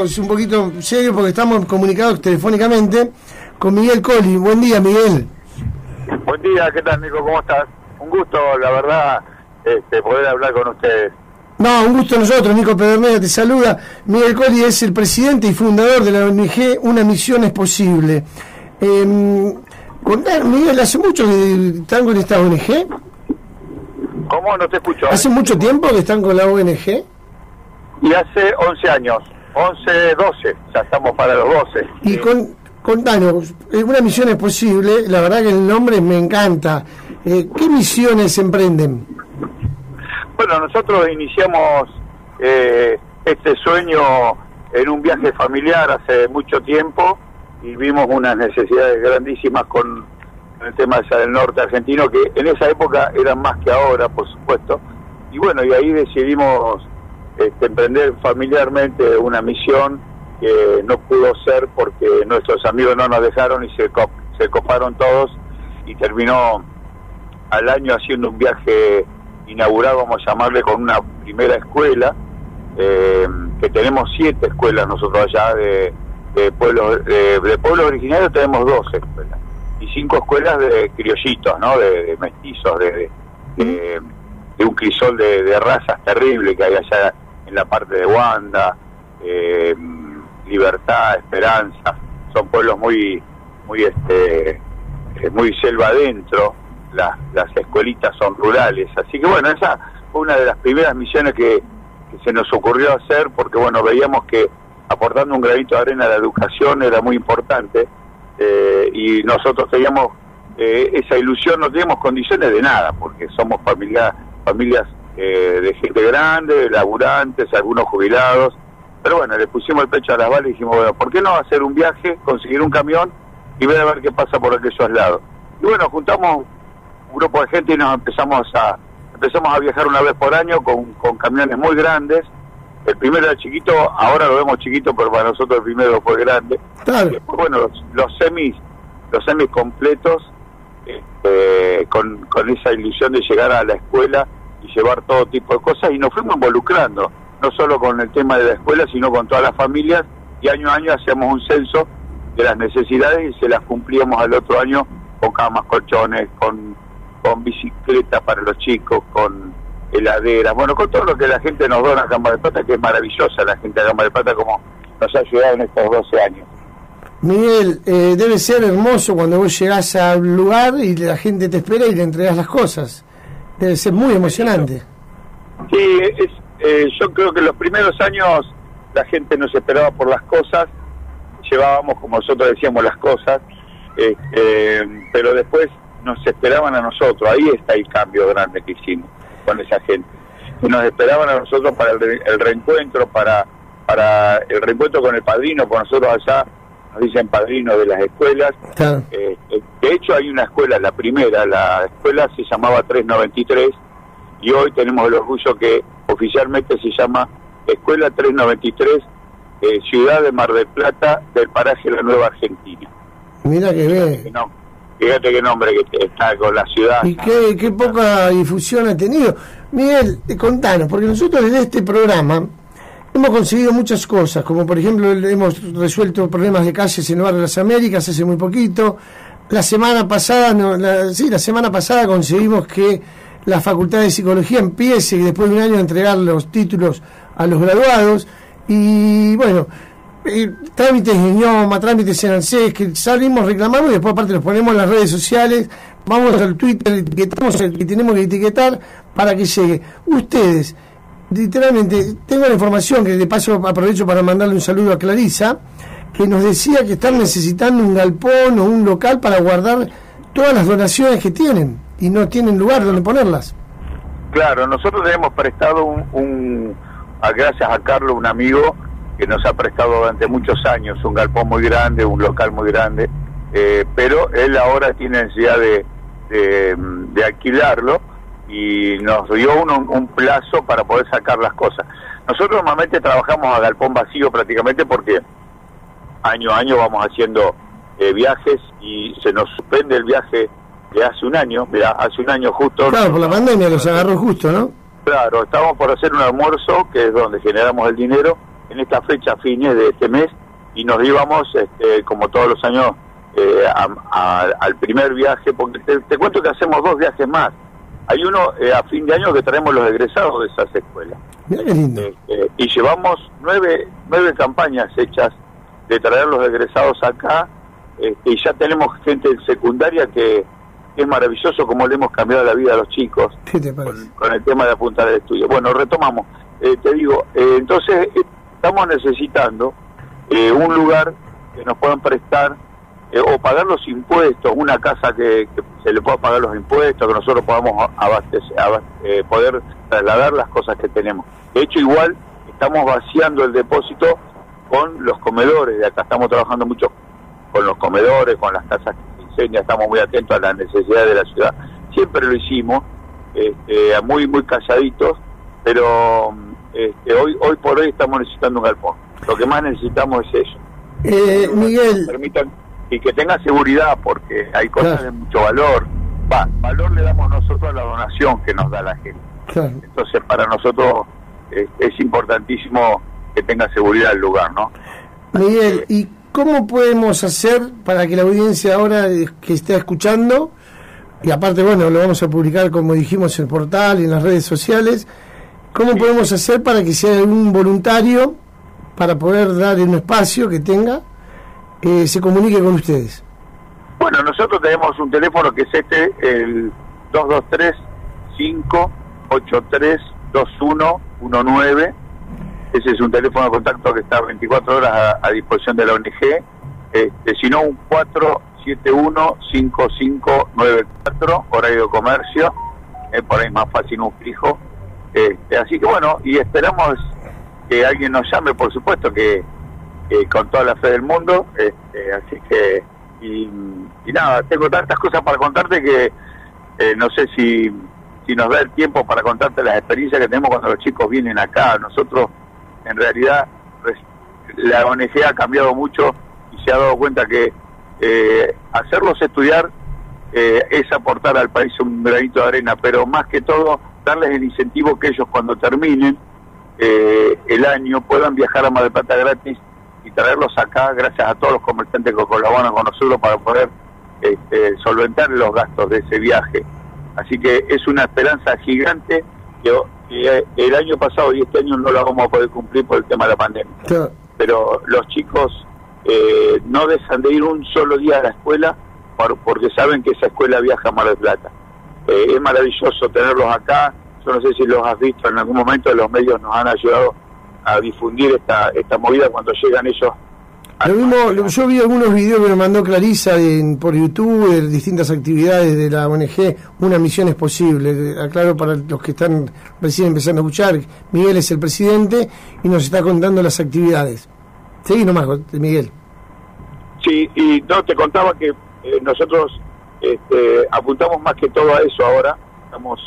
ponemos un poquito serio porque estamos comunicados telefónicamente con Miguel Coli. Buen día, Miguel. Buen día, ¿qué tal, Nico? ¿Cómo estás? Un gusto, la verdad, este, poder hablar con ustedes. No, un gusto a nosotros, Nico Pedernera te saluda. Miguel Coli es el presidente y fundador de la ONG Una Misión es Posible. Eh, Miguel, ¿hace mucho que están con esta ONG? ¿Cómo? No te escucho. ¿Hace mucho tiempo que están con la ONG? Y hace 11 años, 11, 12, ya estamos para los 12. Y con, contanos, eh, una misión es posible, la verdad que el nombre me encanta. Eh, ¿Qué misiones emprenden? Bueno, nosotros iniciamos eh, este sueño en un viaje familiar hace mucho tiempo y vimos unas necesidades grandísimas con el tema del norte argentino, que en esa época eran más que ahora, por supuesto. Y bueno, y ahí decidimos este, emprender familiarmente una misión que no pudo ser porque nuestros amigos no nos dejaron y se, se coparon todos y terminó al año haciendo un viaje inaugurado, vamos a llamarle, con una primera escuela, eh, que tenemos siete escuelas nosotros allá de, pueblos de, pueblos originarios tenemos dos escuelas y cinco escuelas de criollitos, ¿no? De, mestizos, de, de, un crisol de, razas terrible que hay allá en la parte de Wanda, eh, Libertad, Esperanza, son pueblos muy, muy, este, eh, muy selva adentro, las, las escuelitas son rurales, así que bueno, esa fue una de las primeras misiones que, se nos ocurrió hacer, porque bueno, veíamos que aportando un granito de arena a la educación era muy importante, eh, y nosotros teníamos esa ilusión, no teníamos condiciones de nada, porque somos familia, familias eh, de gente grande, laburantes, algunos jubilados, pero bueno, le pusimos el pecho a las balas y dijimos, bueno, ¿por qué no hacer un viaje, conseguir un camión y ver a ver qué pasa por aquellos lados? Y bueno, juntamos un grupo de gente y nos empezamos a empezamos a viajar una vez por año con, con camiones muy grandes. El primero era chiquito, ahora lo vemos chiquito, pero para nosotros el primero fue grande. después, bueno, los, semis, los semis completos, este, con, con esa ilusión de llegar a la escuela llevar todo tipo de cosas, y nos fuimos involucrando, no solo con el tema de la escuela, sino con todas las familias, y año a año hacíamos un censo de las necesidades y se las cumplíamos al otro año con camas, colchones, con bicicletas para los chicos, con heladeras, bueno, con todo lo que la gente nos dona a Cámara de Plata, que es maravillosa la gente de Cámara de Plata como nos ha ayudado en estos 12 años. Miguel, eh, debe ser hermoso cuando vos llegás al lugar y la gente te espera y le entregas las cosas. Debe ser muy emocionante. Sí, es, eh, yo creo que los primeros años la gente nos esperaba por las cosas, llevábamos como nosotros decíamos las cosas, este, pero después nos esperaban a nosotros, ahí está el cambio grande que hicimos con esa gente. Nos esperaban a nosotros para el, reencuentro, para, para el reencuentro con el padrino, con nosotros allá nos dicen padrino de las escuelas. Eh, de hecho hay una escuela, la primera, la escuela se llamaba 393 y hoy tenemos el orgullo que oficialmente se llama Escuela 393, eh, Ciudad de Mar del Plata, del paraje La Nueva Argentina. Mira que ve. Fíjate qué nombre que está con la ciudad. Y qué, qué poca difusión ha tenido. Miguel, eh, contanos, porque nosotros desde este programa hemos conseguido muchas cosas, como por ejemplo hemos resuelto problemas de calles en el barrio de las Américas hace muy poquito. La semana pasada, no, la, sí, la semana pasada conseguimos que la Facultad de Psicología empiece después de un año entregar los títulos a los graduados. Y bueno, eh, trámites en idioma, trámites en ANSES, que salimos, reclamamos y después aparte los ponemos en las redes sociales, vamos al Twitter, etiquetamos el que tenemos que etiquetar para que llegue. Ustedes, literalmente, tengo la información que de paso aprovecho para mandarle un saludo a Clarisa, que nos decía que están necesitando un galpón o un local para guardar todas las donaciones que tienen y no tienen lugar donde ponerlas. Claro, nosotros le hemos prestado un, un gracias a Carlos, un amigo, que nos ha prestado durante muchos años un galpón muy grande, un local muy grande, eh, pero él ahora tiene necesidad de, de, alquilarlo y nos dio un, plazo para poder sacar las cosas. Nosotros normalmente trabajamos a galpón vacío prácticamente porque año a año vamos haciendo eh, viajes y se nos suspende el viaje de hace un año, mira, hace un año justo. Claro, por la pandemia los agarró justo, ¿no? Claro, estábamos por hacer un almuerzo, que es donde generamos el dinero, en esta fecha, fines de este mes, y nos íbamos, este, como todos los años, eh, al primer viaje, porque te, cuento que hacemos dos viajes más. Hay uno eh, a fin de año que traemos los egresados de esas escuelas. Este, y llevamos nueve, nueve campañas hechas de traer los egresados acá, este, y ya tenemos gente secundaria que es maravilloso como le hemos cambiado la vida a los chicos con, el tema de apuntar al estudio. Bueno, retomamos. Eh, te digo, entonces estamos necesitando un lugar que nos puedan prestar eh, o pagar los impuestos, una casa que, se le pueda pagar los impuestos, que nosotros podamos abastecer, eh, poder trasladar las cosas que tenemos. De hecho, igual estamos vaciando el depósito con los comedores de acá, estamos trabajando mucho con los comedores, con las casas que se incendian, estamos muy atentos a las necesidades de la ciudad. Siempre lo hicimos, este, muy muy calladitos, pero este, hoy hoy por hoy estamos necesitando un galpón. Lo que más necesitamos es eso. Eh, Miguel, permitan y que tenga seguridad porque hay cosas de mucho valor. Va, valor le damos nosotros a la donación que nos da la gente. Entonces para nosotros es, importantísimo que tenga seguridad el lugar, ¿no? Miguel, ¿y cómo podemos hacer para que la audiencia ahora que está escuchando, y aparte, bueno, lo vamos a publicar como dijimos en el portal y en las redes sociales, ¿cómo podemos hacer para que sea un voluntario para poder dar un espacio que tenga eh, se comunique con ustedes? Bueno, nosotros tenemos un teléfono que es este, el 223-583-2119. Ese es un teléfono de contacto que está 24 horas a, disposición de la ONG. Este, si no, un 471-5594, horario de comercio. es por ahí más fácil un fijo. Este, así que bueno, y esperamos que alguien nos llame, por supuesto, que con toda la fe del mundo. Este, así que, y, nada, tengo tantas cosas para contarte que eh, no sé si, si nos da el tiempo para contarte las experiencias que tenemos cuando los chicos vienen acá. Nosotros, en realidad, pues, la ONG ha cambiado mucho y se ha dado cuenta que eh, hacerlos estudiar eh, es aportar al país un granito de arena, pero más que todo darles el incentivo que ellos cuando terminen el año puedan viajar a Mar del Plata gratis y traerlos acá gracias a todos los comerciantes que colaboran con nosotros para poder este, solventar los gastos de ese viaje. Así que es una esperanza gigante que, el año pasado y este año no la vamos a poder cumplir por el tema de la pandemia. Pero los chicos eh, no dejan de ir un solo día a la escuela porque saben que esa escuela viaja a Mar del Plata. Eh, es maravilloso tenerlos acá. Yo no sé si los has visto en algún momento, los medios nos han ayudado a difundir esta, esta movida cuando llegan ellos. Lo yo vi algunos videos que me mandó Clarisa en, por YouTube de distintas actividades de la ONG. Una misión es posible. Aclaro para los que están recién empezando a escuchar. Miguel es el presidente y nos está contando las actividades. Seguí nomás, Miguel. Sí, y no, te contaba que eh, nosotros este, apuntamos más que todo a eso ahora. Estamos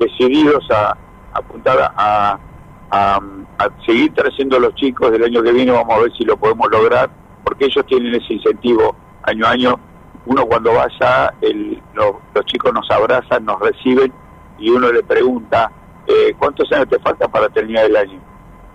decididos a apuntar a a, seguir trayendo a los chicos del año que viene, vamos a ver si lo podemos lograr, porque ellos tienen ese incentivo año a año. Uno cuando vaya, el, los chicos nos abrazan, nos reciben y uno le pregunta, eh, ¿cuántos años te faltan para terminar el año?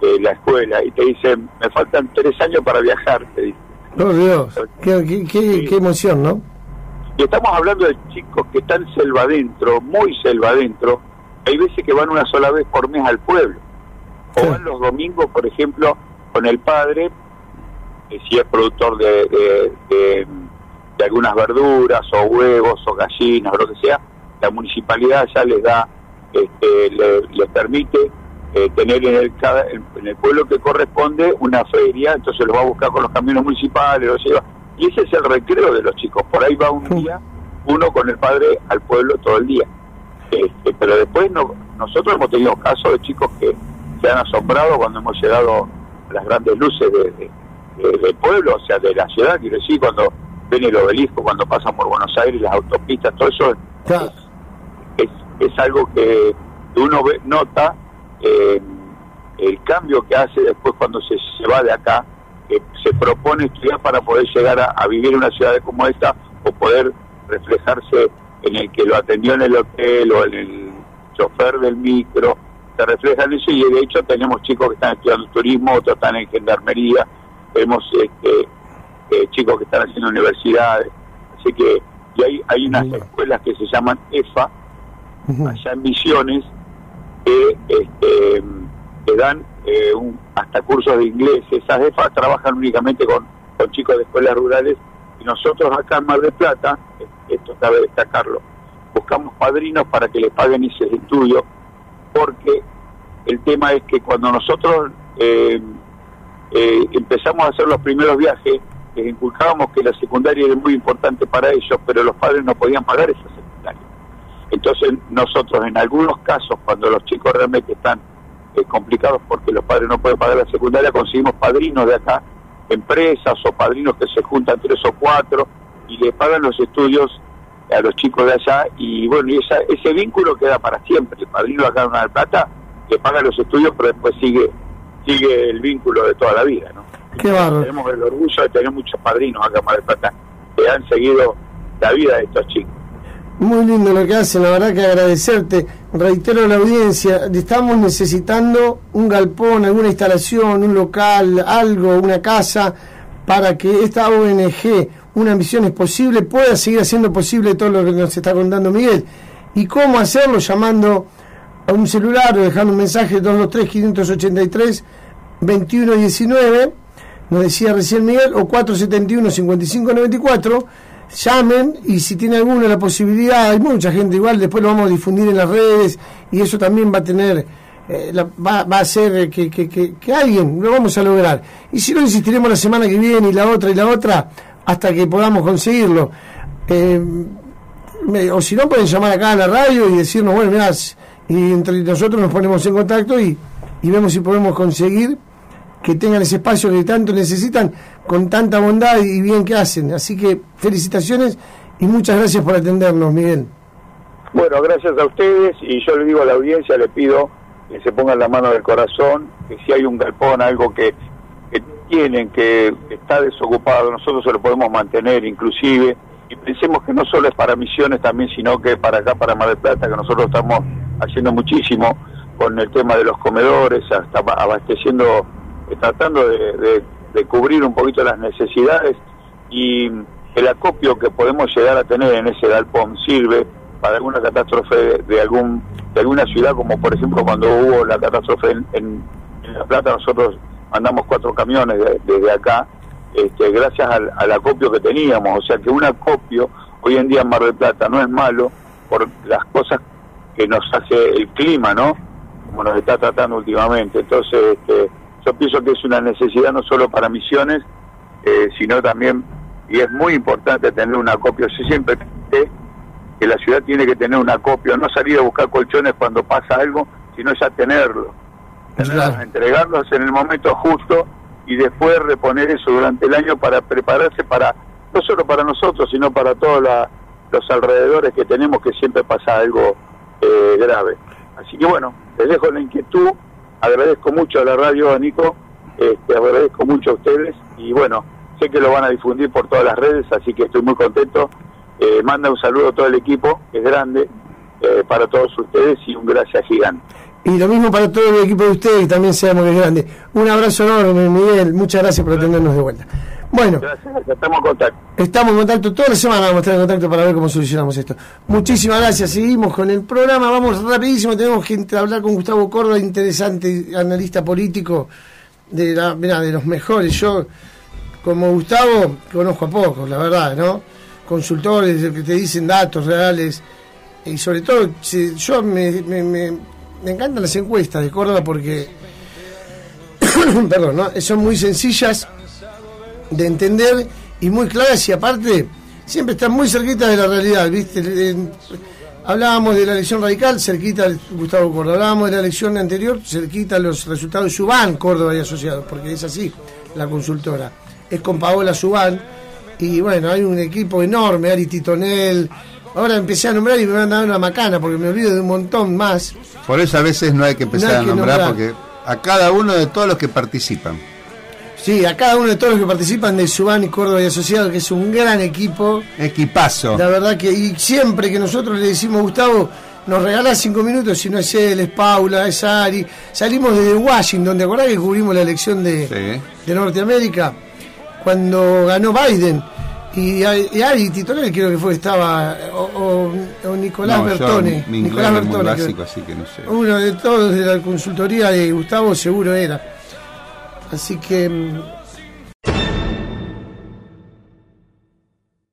Eh, la escuela, y te dicen, me faltan tres años para viajar, te dicen. Oh Dios, qué, qué, emoción, ¿no? Y estamos hablando de chicos que están selva adentro, muy selva adentro. Hay veces que van una sola vez por mes al pueblo o van los domingos, por ejemplo, con el padre, si es productor de, de, algunas verduras o huevos o gallinas o lo que sea, la municipalidad ya les da, este, les permite eh, tener en el, en el pueblo que corresponde una feria, entonces lo va a buscar con los camiones municipales, los lleva. Y ese es el recreo de los chicos. Por ahí va un día uno con el padre al pueblo todo el día. Este, pero después no, nosotros hemos tenido casos de chicos que se han asombrado cuando hemos llegado a las grandes luces de, del pueblo, o sea, de la ciudad, quiero decir, cuando ven el obelisco, cuando pasan por Buenos Aires, las autopistas, todo eso es, es, algo que uno ve, nota eh, el cambio que hace después cuando se, se va de acá, que se propone estudiar para poder llegar a, vivir en una ciudad como esta o poder reflejarse en el que lo atendió en el hotel o en el chofer del micro te reflejan eso y de hecho tenemos chicos que están estudiando turismo, otros están en gendarmería, tenemos este, eh, chicos que están haciendo universidades, así que y hay, hay unas escuelas que se llaman EFA, allá en Misiones, que, este, que dan eh, un, hasta cursos de inglés. Esas EFA trabajan únicamente con, con chicos de escuelas rurales. Y nosotros acá en Mar del Plata, esto cabe destacarlo, buscamos padrinos para que les paguen ese estudio, porque el tema es que cuando nosotros eh, eh, empezamos a hacer los primeros viajes, les inculcábamos que la secundaria era muy importante para ellos, pero los padres no podían pagar esa secundaria. Entonces nosotros en algunos casos, cuando los chicos realmente están eh, complicados porque los padres no pueden pagar la secundaria, conseguimos padrinos de acá, empresas o padrinos que se juntan tres o cuatro y le pagan los estudios a los chicos de allá y bueno, y esa, ese vínculo queda para siempre. El padrino acá en Plata le paga los estudios, pero después sigue sigue el vínculo de toda la vida, ¿no? Qué barro. Tenemos el orgullo de tener muchos padrinos acá en Mar del Plata que han seguido la vida de estos chicos. Muy lindo lo que hacen, la verdad que agradecerte. Reitero a la audiencia, estamos necesitando un galpón, alguna instalación, un local, algo, una casa, para que esta ONG, una misión es posible, pueda seguir haciendo posible todo lo que nos está contando Miguel. ¿Y cómo hacerlo? Llamando a un celular o dejando un mensaje 223-583-2119, nos decía recién Miguel, o 471-5594 llamen y si tiene alguna la posibilidad, hay mucha gente igual, después lo vamos a difundir en las redes y eso también va a tener, eh, va, va, a hacer que, que, que, alguien lo vamos a lograr. Y si no, insistiremos la semana que viene y la otra y la otra hasta que podamos conseguirlo. Eh, o si no, pueden llamar acá a la radio y decirnos, bueno, mirá, y entre nosotros nos ponemos en contacto y, y vemos si podemos conseguir que tengan ese espacio que tanto necesitan con tanta bondad y bien que hacen. Así que felicitaciones y muchas gracias por atendernos, Miguel. Bueno, gracias a ustedes y yo le digo a la audiencia, le pido que se pongan la mano del corazón, que si hay un galpón, algo que, que tienen, que está desocupado, nosotros se lo podemos mantener inclusive y pensemos que no solo es para misiones también, sino que para acá, para Mar del Plata, que nosotros estamos haciendo muchísimo con el tema de los comedores, hasta abasteciendo tratando de, cubrir un poquito las necesidades y el acopio que podemos llegar a tener en ese galpón sirve para alguna catástrofe de, algún de alguna ciudad como por ejemplo cuando hubo la catástrofe en, La Plata. Nosotros mandamos cuatro camiones desde acá este, gracias al, al, acopio que teníamos. O sea que un acopio hoy en día en Mar del Plata no es malo por las cosas que nos hace el clima no como nos está tratando últimamente entonces este, yo pienso que es una necesidad no solo para misiones, eh, sino también, y es muy importante tener un acopio. Yo siempre sé que la ciudad tiene que tener un acopio, no salir a buscar colchones cuando pasa algo, sino ya tenerlo. Entregarlos en el momento justo y después reponer eso durante el año para prepararse para, no solo para nosotros, sino para todos los alrededores que tenemos que siempre pasa algo eh, grave. Así que bueno, les dejo la inquietud agradezco mucho a la radio, Nico, este, agradezco mucho a ustedes y bueno, sé que lo van a difundir por todas las redes, así que estoy muy contento. Eh, manda un saludo a todo el equipo, que es grande, eh, para todos ustedes y un gracias gigante. Y lo mismo para todo el equipo de ustedes, también seamos es grande. Un abrazo enorme, Miguel, muchas gracias por atendernos de vuelta. Bueno, estamos en contacto. Estamos en contacto, toda la semana vamos a estar en contacto para ver cómo solucionamos esto. Muchísimas gracias, seguimos con el programa, vamos rapidísimo, tenemos que hablar con Gustavo Córdoba, interesante analista político de, la, de los mejores. Yo, como Gustavo, conozco a pocos, la verdad, ¿no? Consultores que te dicen datos reales y sobre todo, yo me, me, me, me encantan las encuestas de Córdoba porque, perdón, ¿no? son muy sencillas de entender y muy claras y aparte siempre están muy cerquita de la realidad, ¿viste? hablábamos de la elección radical, cerquita Gustavo Córdoba, hablábamos de la elección anterior, cerquita los resultados de Subán, Córdoba y Asociados, porque es así la consultora. Es con Paola Subán y bueno, hay un equipo enorme, Ari Titonel. Ahora empecé a nombrar y me van a dar una macana porque me olvido de un montón más. Por eso a veces no hay que empezar a nombrar porque a cada uno de todos los que participan. Sí, a cada uno de todos los que participan de Subán y Córdoba y Asociados, que es un gran equipo. Equipazo. La verdad que, y siempre que nosotros le decimos, Gustavo, nos regala cinco minutos, si no es él, es Paula, es Ari. Salimos desde Washington, ¿te acordás que cubrimos la elección de, de Norteamérica? Cuando ganó Biden. Y, Ari titular creo que fue, estaba, o, Nicolás Bertone. Nicolás Bertone. así que no sé. Uno de todos de la consultoría de Gustavo seguro era. Así que mm,